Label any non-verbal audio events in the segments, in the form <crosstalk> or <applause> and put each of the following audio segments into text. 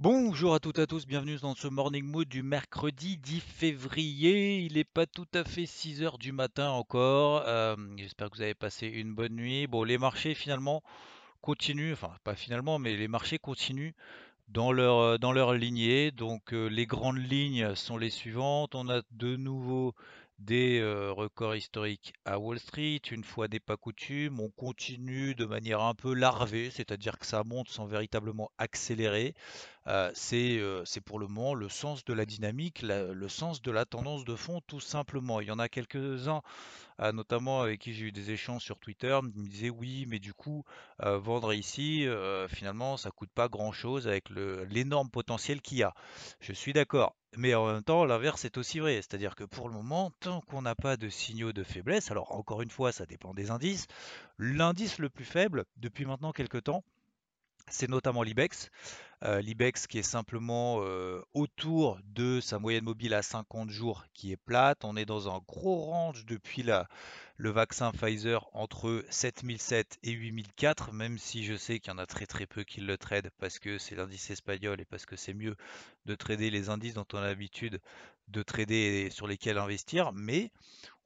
Bonjour à toutes et à tous, bienvenue dans ce Morning Mood du mercredi 10 février. Il n'est pas tout à fait 6 heures du matin encore. Euh, J'espère que vous avez passé une bonne nuit. Bon, les marchés finalement continuent, enfin pas finalement, mais les marchés continuent dans leur, euh, lignée. Donc euh, les grandes lignes sont les suivantes. On a de nouveau des records historiques à Wall Street. Une fois n'est pas coutume, on continue de manière un peu larvée, c'est-à-dire que ça monte sans véritablement accélérer. Euh, c'est euh, c'est pour le moment le sens de la dynamique, le sens de la tendance de fond, tout simplement. Il y en a quelques-uns, euh, notamment avec qui j'ai eu des échanges sur Twitter, qui me disaient oui, mais du coup, vendre ici, finalement, ça coûte pas grand-chose avec l'énorme potentiel qu'il y a. Je suis d'accord. Mais en même temps, l'inverse est aussi vrai. C'est-à-dire que pour le moment, tant qu'on n'a pas de signaux de faiblesse, alors encore une fois, ça dépend des indices, l'indice le plus faible depuis maintenant quelques temps, c'est notamment l'IBEX. Euh, L'IBEX qui est simplement euh, autour de sa moyenne mobile à 50 jours qui est plate. On est dans un gros range depuis le vaccin Pfizer entre 7007 et 8004, même si je sais qu'il y en a très très peu qui le tradent parce que c'est l'indice espagnol et parce que c'est mieux de trader les indices dont on a l'habitude de trader et sur lesquels investir. Mais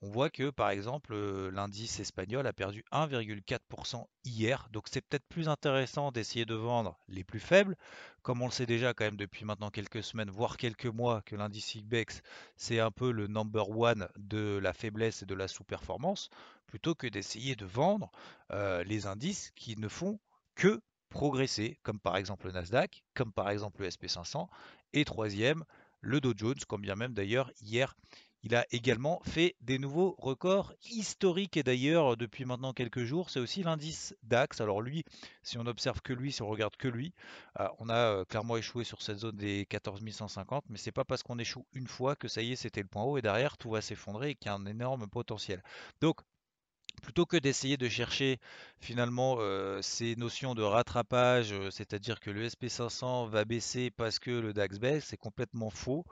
on voit que par exemple euh, l'indice espagnol a perdu 1,4% hier, donc c'est peut-être plus intéressant d'essayer de vendre les plus faibles, comme on le sait déjà quand même depuis maintenant quelques semaines, voire quelques mois, que l'indice IBEX c'est un peu le number one de la faiblesse et de la sous-performance, plutôt que d'essayer de vendre euh, les indices qui ne font que progresser, comme par exemple le Nasdaq, comme par exemple le SP500, et troisième, le Dow Jones, quand bien même d'ailleurs hier il a également fait des nouveaux records historiques et d'ailleurs depuis maintenant quelques jours, c'est aussi l'indice DAX. Alors lui, si on observe que lui, si on regarde que lui, euh, on a euh, clairement échoué sur cette zone des 14 150, mais c'est pas parce qu'on échoue une fois que ça y est, c'était le point haut et derrière tout va s'effondrer et qu'il y a un énorme potentiel. Donc plutôt que d'essayer de chercher finalement euh, ces notions de rattrapage, euh, c'est-à-dire que le SP500 va baisser parce que le DAX baisse, c'est complètement faux.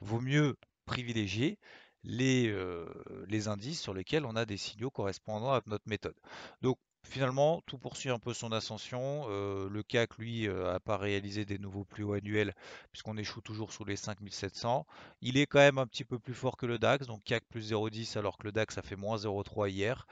Vaut mieux privilégier les, euh, les indices sur lesquels on a des signaux correspondant à notre méthode. Donc finalement, tout poursuit un peu son ascension. Euh, le CAC, lui, n'a pas réalisé des nouveaux plus hauts annuels puisqu'on échoue toujours sous les 5700. Il est quand même un petit peu plus fort que le DAX, donc CAC plus 0,10 alors que le DAX a fait moins 0,3 hier.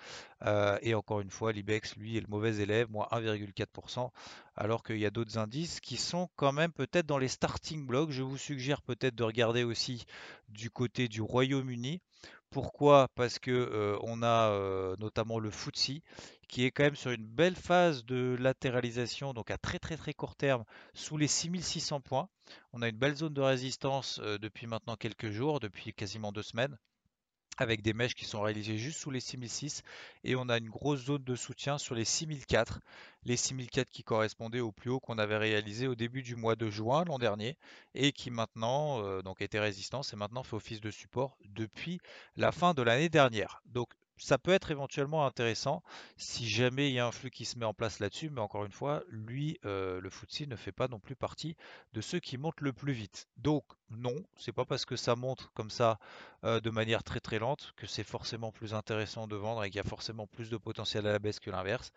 Euh, et encore une fois, l'IBEX, lui, est le mauvais élève, moins 1,4%, alors qu'il y a d'autres indices qui sont quand même peut-être dans les starting blocks. Je vous suggère peut-être de regarder aussi du côté du Royaume-Uni. Pourquoi? Parce que on a notamment le FTSE qui est quand même sur une belle phase de latéralisation, donc à très très très court terme, sous les 6600 points. On a une belle zone de résistance depuis maintenant quelques jours, depuis quasiment deux semaines avec des mèches qui sont réalisées juste sous les 6006 et on a une grosse zone de soutien sur les 6004, les 6004 qui correspondaient au plus haut qu'on avait réalisé au début du mois de juin l'an dernier et qui maintenant euh, donc était résistant et maintenant fait office de support depuis la fin de l'année dernière. Donc ça peut être éventuellement intéressant si jamais il y a un flux qui se met en place là-dessus, mais encore une fois, lui, euh, le FTSE ne fait pas non plus partie de ceux qui montent le plus vite. Donc non, c'est pas parce que ça monte comme ça de manière très très lente que c'est forcément plus intéressant de vendre et qu'il y a forcément plus de potentiel à la baisse que l'inverse.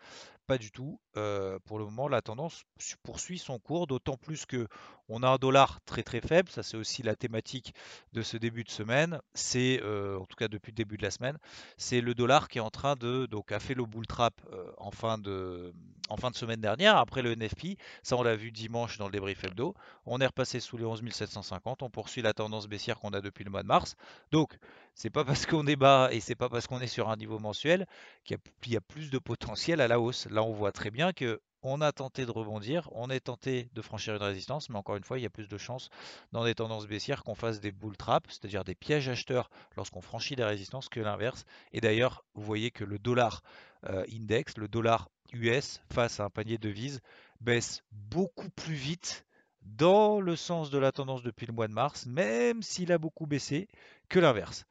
Pas du tout. Pour le moment, la tendance poursuit son cours, d'autant plus que on a un dollar très très faible. Ça, c'est aussi la thématique de ce début de semaine. C'est, en tout cas depuis le début de la semaine, c'est le dollar qui est en train de, donc, a fait le bull trap en fin de, en fin de semaine dernière après le NFP. Ça, on l'a vu dimanche dans le débrief hebdo. On est repassé sous les 11 750. On poursuit la tendance baissière qu'on a depuis le mois de mars. Donc, c'est pas parce qu'on est bas et c'est pas parce qu'on est sur un niveau mensuel qu'il y, a plus de potentiel à la hausse. Là, on voit très bien que on a tenté de rebondir, on est tenté de franchir une résistance, mais encore une fois, il y a plus de chances dans des tendances baissières qu'on fasse des bull traps, c'est-à-dire des pièges acheteurs lorsqu'on franchit des résistances que l'inverse. Et d'ailleurs, vous voyez que le dollar index, le dollar US face à un panier de devises, baisse beaucoup plus vite dans le sens de la tendance depuis le mois de mars, même s'il a beaucoup baissé, que l'inverse.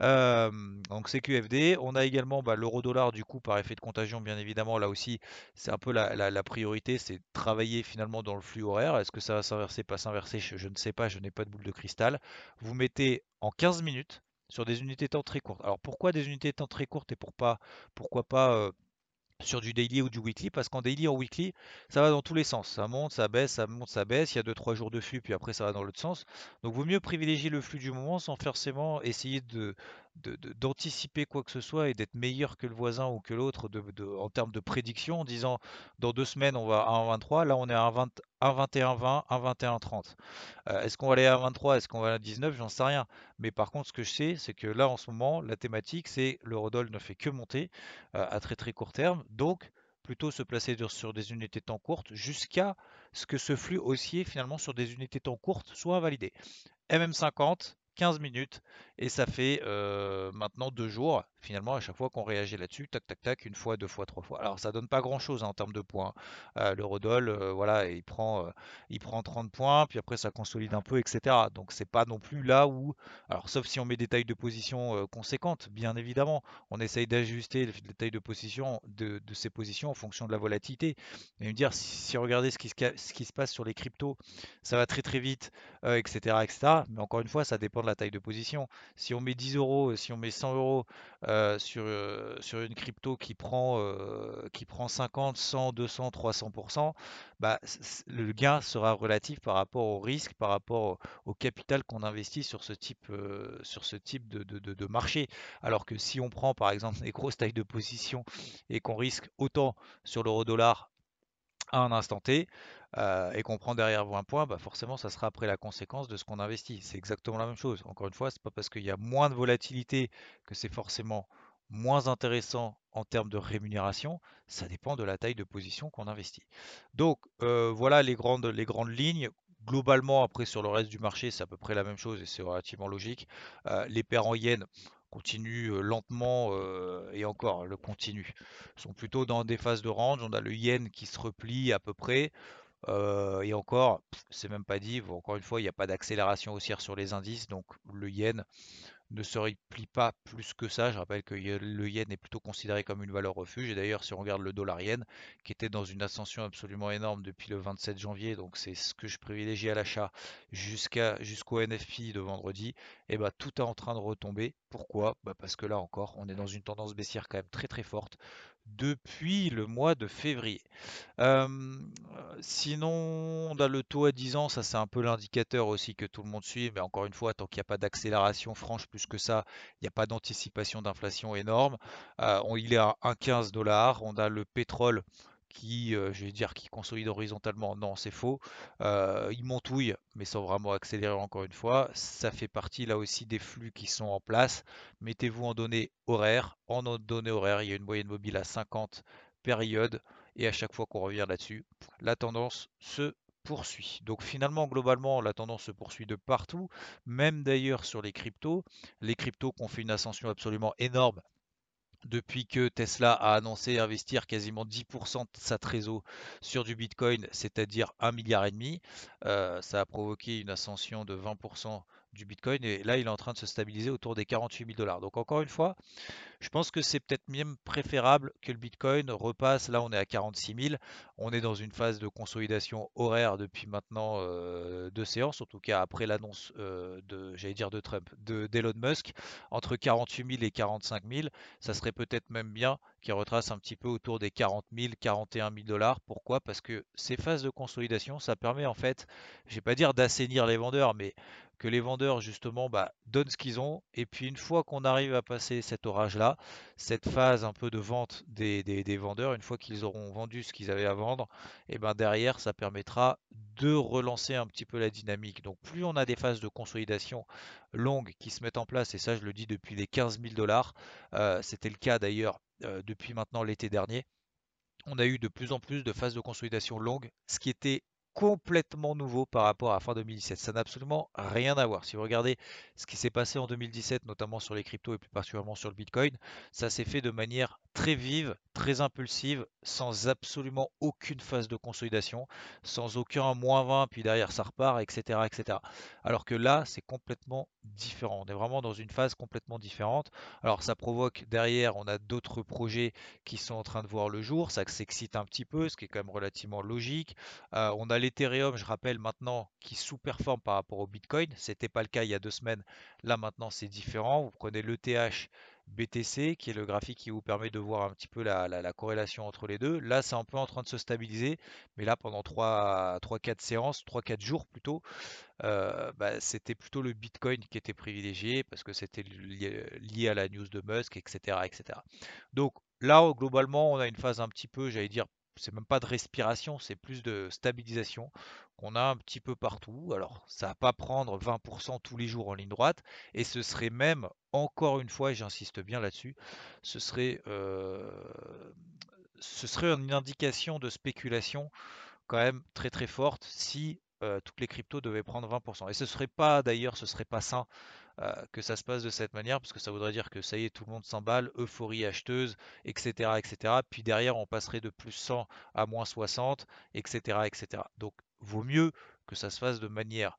Euh, donc c'est QFD. On a également bah, l'euro-dollar du coup par effet de contagion, bien évidemment. Là aussi, c'est un peu la, priorité, c'est travailler finalement dans le flux horaire. Est-ce que ça va s'inverser, pas s'inverser? Je, ne sais pas, je n'ai pas de boule de cristal. Vous mettez en 15 minutes sur des unités de temps très courtes. Alors pourquoi des unités de temps très courtes et pour pas, pourquoi pas euh, sur du daily ou du weekly? Parce qu'en daily ou weekly ça va dans tous les sens. Ça monte ça baisse ça monte ça baisse. Il y a 2-3 jours de flux puis après ça va dans l'autre sens. Donc vaut mieux privilégier le flux du moment sans forcément essayer de d'anticiper quoi que ce soit et d'être meilleur que le voisin ou que l'autre en termes de prédiction en disant dans deux semaines on va à 1,23 là on est à 1,21,20 1,21,30 euh, est-ce qu'on va aller à 23 est-ce qu'on va à 19 j'en sais rien. Mais par contre ce que je sais c'est que là en ce moment la thématique c'est le Rodol ne fait que monter euh, à très très court terme. Donc plutôt se placer sur des unités de temps courtes jusqu'à ce que ce flux haussier finalement sur des unités de temps courtes soit validé. MM50 15 minutes et ça fait maintenant deux jours finalement à chaque fois qu'on réagit là-dessus, tac tac tac, une fois, deux fois, trois fois. Alors ça donne pas grand-chose hein, en termes de points. Euh, le Rodol, voilà, il prend, il prend 30 points, puis après ça consolide un peu, etc. Donc c'est pas non plus là où, alors sauf si on met des tailles de position conséquentes, bien évidemment, on essaye d'ajuster les tailles de position de, ces positions en fonction de la volatilité. Et me dire si, regardez ce qui, ce qui se passe sur les cryptos, ça va très très vite, etc., etc. Mais encore une fois, ça dépend la taille de position. Si on met 10 euros, si on met 100 euros euh, sur, euh, sur une crypto qui prend, euh, qui prend 50, 100, 200, 300%, bah, le gain sera relatif par rapport au risque, par rapport au, capital qu'on investit sur ce type, sur ce type de, de, de, marché. Alors que si on prend par exemple des grosses tailles de position et qu'on risque autant sur l'euro dollar un instant T, euh, et qu'on prend derrière vous un point, bah forcément, ça sera après la conséquence de ce qu'on investit. C'est exactement la même chose. Encore une fois, c'est pas parce qu'il y a moins de volatilité que c'est forcément moins intéressant en termes de rémunération. Ça dépend de la taille de position qu'on investit. Donc euh, voilà les grandes, les grandes lignes. Globalement, après sur le reste du marché, c'est à peu près la même chose et c'est relativement logique. Euh, les paires en yens continuent lentement et encore le continue. sont plutôt dans des phases de range. On a le yen qui se replie à peu près. Et encore, c'est même pas dit, encore une fois, il n'y a pas d'accélération haussière sur les indices, donc le yen ne se replie pas plus que ça. Je rappelle que le yen est plutôt considéré comme une valeur refuge. Et d'ailleurs, si on regarde le dollar yen, qui était dans une ascension absolument énorme depuis le 27 janvier, donc c'est ce que je privilégie à l'achat jusqu'à jusqu'au NFP de vendredi, et eh bah tout est en train de retomber. Pourquoi? Bah Parce que là encore, on est dans une tendance baissière quand même très très forte depuis le mois de février. sinon, on a le taux à 10 ans, ça c'est un peu l'indicateur aussi que tout le monde suit, mais encore une fois, tant qu'il n'y a pas d'accélération franche plus que ça, il n'y a pas d'anticipation d'inflation énorme. Euh, il est à 1,15 dollars, on a le pétrole qui, euh, je vais dire, qui consolide horizontalement. Non, c'est faux. Euh, il montouille, mais sans vraiment accélérer encore une fois. Ça fait partie là aussi des flux qui sont en place. Mettez-vous en données horaires. En données horaires, il y a une moyenne mobile à 50 périodes. Et à chaque fois qu'on revient là-dessus, la tendance se poursuit. Donc finalement, globalement, la tendance se poursuit de partout, même d'ailleurs sur les cryptos. Les cryptos qui ont fait une ascension absolument énorme depuis que Tesla a annoncé investir quasiment 10% de sa trésor sur du Bitcoin, c'est-à-dire 1 milliard euh, ça a provoqué une ascension de 20% du Bitcoin et là il est en train de se stabiliser autour des 48 000 dollars. Donc encore une fois, je pense que c'est peut-être même préférable que le Bitcoin repasse. Là, on est à 46 000. On est dans une phase de consolidation horaire depuis maintenant euh, deux séances, en tout cas après l'annonce euh, de, j'allais dire de Trump, de d'Elon Musk, entre 48 000 et 45 000. Ça serait peut-être même bien qu'il retrace un petit peu autour des 40 000, 41 000 dollars. Pourquoi? Parce que ces phases de consolidation, ça permet en fait, je vais pas dire d'assainir les vendeurs, mais que les vendeurs justement bah, donnent ce qu'ils ont. Et puis une fois qu'on arrive à passer cet orage-là, cette phase un peu de vente des, vendeurs, une fois qu'ils auront vendu ce qu'ils avaient à vendre, et ben derrière ça permettra de relancer un petit peu la dynamique. Donc plus on a des phases de consolidation longues qui se mettent en place, et ça je le dis depuis les 15 000 dollars, euh, c'était le cas d'ailleurs euh, depuis maintenant l'été dernier, on a eu de plus en plus de phases de consolidation longues, ce qui était complètement nouveau par rapport à fin 2017. Ça n'a absolument rien à voir. Si vous regardez ce qui s'est passé en 2017, notamment sur les cryptos et plus particulièrement sur le Bitcoin, ça s'est fait de manière très vive, très impulsive, sans absolument aucune phase de consolidation, sans aucun moins 20, puis derrière ça repart, etc. etc. Alors que là, c'est complètement différent. On est vraiment dans une phase complètement différente. Alors ça provoque derrière, on a d'autres projets qui sont en train de voir le jour, ça s'excite un petit peu, ce qui est quand même relativement logique. Euh, on a l'Ethereum, je rappelle maintenant, qui sous-performe par rapport au Bitcoin. C'était pas le cas il y a deux semaines. Là maintenant, c'est différent. Vous prenez l'ETH BTC, qui est le graphique qui vous permet de voir un petit peu la, corrélation entre les deux. Là, c'est un peu en train de se stabiliser, mais là, pendant 3-4 séances, 3-4 jours plutôt, euh, bah, c'était plutôt le Bitcoin qui était privilégié parce que c'était lié, à la news de Musk, etc., etc. Donc là, globalement, on a une phase un petit peu, j'allais dire, c'est même pas de respiration, c'est plus de stabilisation qu'on a un petit peu partout. Alors, ça va pas prendre 20% tous les jours en ligne droite, et ce serait même, encore une fois, et j'insiste bien là-dessus, ce serait, euh, ce serait une indication de spéculation quand même très très forte si euh, toutes les cryptos devaient prendre 20%. Et ce serait pas d'ailleurs, ce serait pas sain que ça se passe de cette manière, parce que ça voudrait dire que ça y est, tout le monde s'emballe, euphorie acheteuse, etc., etc. Puis derrière, on passerait de plus 100 à moins 60, etc., etc. Donc, vaut mieux que ça se fasse de manière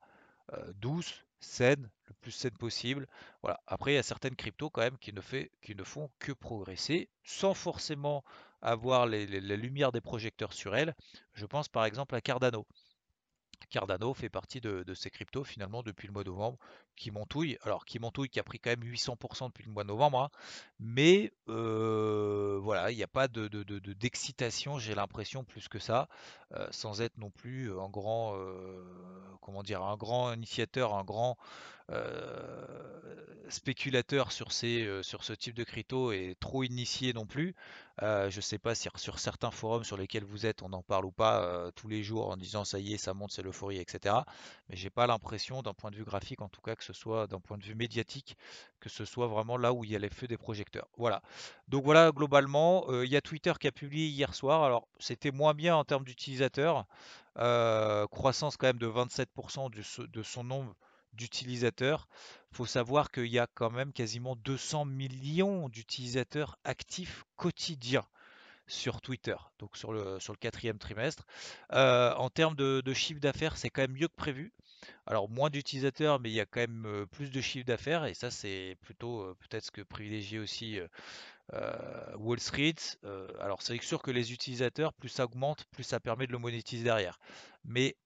euh, douce, saine, le plus saine possible. Voilà. Après, il y a certaines cryptos quand même qui ne, fait, qui ne font que progresser, sans forcément avoir la lumière des projecteurs sur elles. Je pense par exemple à Cardano. Cardano fait partie de, ces cryptos finalement depuis le mois de novembre qui montouille. Alors qui montouille qui a pris quand même 800% depuis le mois de novembre, hein. mais euh, voilà, il n'y a pas de, d'excitation, j'ai l'impression plus que ça, euh, sans être non plus un grand, euh, comment dire, un grand initiateur, un grand spéculateur sur, ces, sur ce type de crypto et trop initié non plus. je ne sais pas si sur certains forums sur lesquels vous êtes, on en parle ou pas tous les jours en disant ça y est, ça monte, c'est l'euphorie, etc. Mais j'ai pas l'impression, d'un point de vue graphique en tout cas, que ce soit d'un point de vue médiatique, que ce soit vraiment là où il y a les feux des projecteurs. Voilà. Donc voilà, globalement, il y a Twitter qui a publié hier soir. Alors c'était moins bien en termes d'utilisateurs. croissance quand même de 27% de son nombre d'utilisateurs. Il faut savoir qu'il y a quand même quasiment 200 millions d'utilisateurs actifs quotidiens sur Twitter, donc sur le, sur le quatrième trimestre. Euh, en termes de, chiffre d'affaires, c'est quand même mieux que prévu. Alors moins d'utilisateurs, mais il y a quand même euh, plus de chiffre d'affaires, et ça c'est plutôt euh, peut-être ce que privilégie aussi Wall Street. alors c'est sûr que les utilisateurs, plus ça augmente, plus ça permet de le monétiser derrière. Mais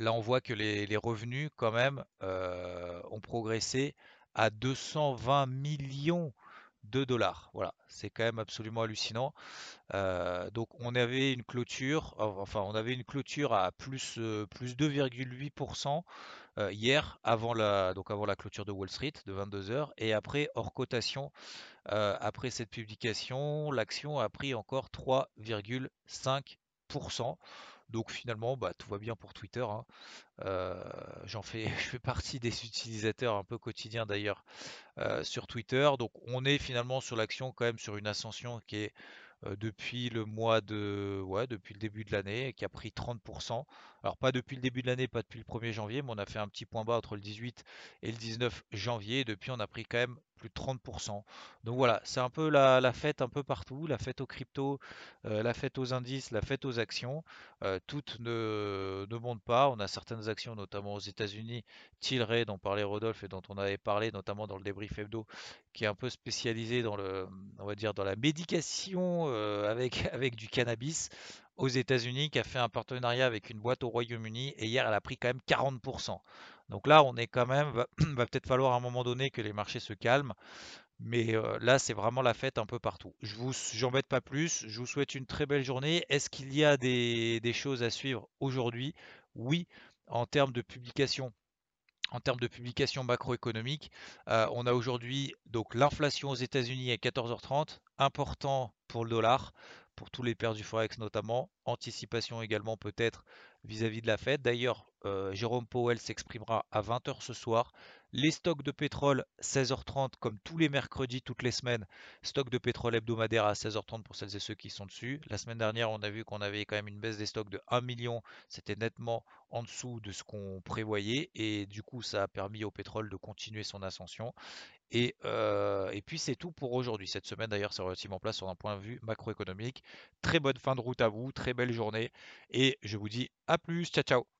Là, on voit que les, revenus, quand même, euh, ont progressé à 220 millions de dollars. Voilà, c'est quand même absolument hallucinant. Euh, donc, on avait une clôture, enfin, on avait une clôture à plus, euh, plus 2,8% hier, avant la, donc avant la clôture de Wall Street de 22h, et après, hors cotation, après cette publication, l'action a pris encore 3,5%. Donc finalement, bah, tout va bien pour Twitter. Hein. Euh, j'en fais, <laughs> je fais partie des utilisateurs un peu quotidiens d'ailleurs euh, sur Twitter. Donc on est finalement sur l'action quand même sur une ascension qui est euh, depuis le mois de, ouais, depuis le début de l'année, qui a pris 30%. Alors pas depuis le début de l'année, pas depuis le 1er janvier, mais on a fait un petit point bas entre le 18 et le 19 janvier. depuis, on a pris quand même plus de 30%. Donc voilà, c'est un peu la, fête un peu partout, la fête aux cryptos, euh, la fête aux indices, la fête aux actions. Euh, toutes ne, ne montent pas. On a certaines actions, notamment aux États-Unis, Tilray dont parlait Rodolphe et dont on avait parlé notamment dans le débrief hebdo, qui est un peu spécialisé dans le, on va dire dans la médication euh, avec, <laughs> avec du cannabis aux États-Unis, qui a fait un partenariat avec une boîte au Royaume-Uni et hier elle a pris quand même 40%. Donc là, on est quand même, va, <clears throat> va peut-être falloir à un moment donné que les marchés se calment. Mais euh, là, c'est vraiment la fête un peu partout. Je vous embête pas plus. Je vous souhaite une très belle journée. Est-ce qu'il y a des, choses à suivre aujourd'hui? Oui, en termes de publication. En termes de publication macroéconomique, euh, on a aujourd'hui donc l'inflation aux États-Unis à 14h30, important pour le dollar, pour tous les pairs du forex notamment. Anticipation également peut-être vis-à-vis de la Fed. D'ailleurs, euh, Jérôme Powell s'exprimera à 20h ce soir. Les stocks de pétrole, 16h30, comme tous les mercredis, toutes les semaines. Stock de pétrole hebdomadaire à 16h30 pour celles et ceux qui sont dessus. La semaine dernière, on a vu qu'on avait quand même une baisse des stocks de 1 million. C'était nettement en dessous de ce qu'on prévoyait. Et du coup, ça a permis au pétrole de continuer son ascension. Et, euh, et puis c'est tout pour aujourd'hui. Cette semaine d'ailleurs, c'est relativement plat sur un point de vue macroéconomique. Très bonne fin de route à vous, très belle journée. Et je vous dis à plus. Ciao, ciao.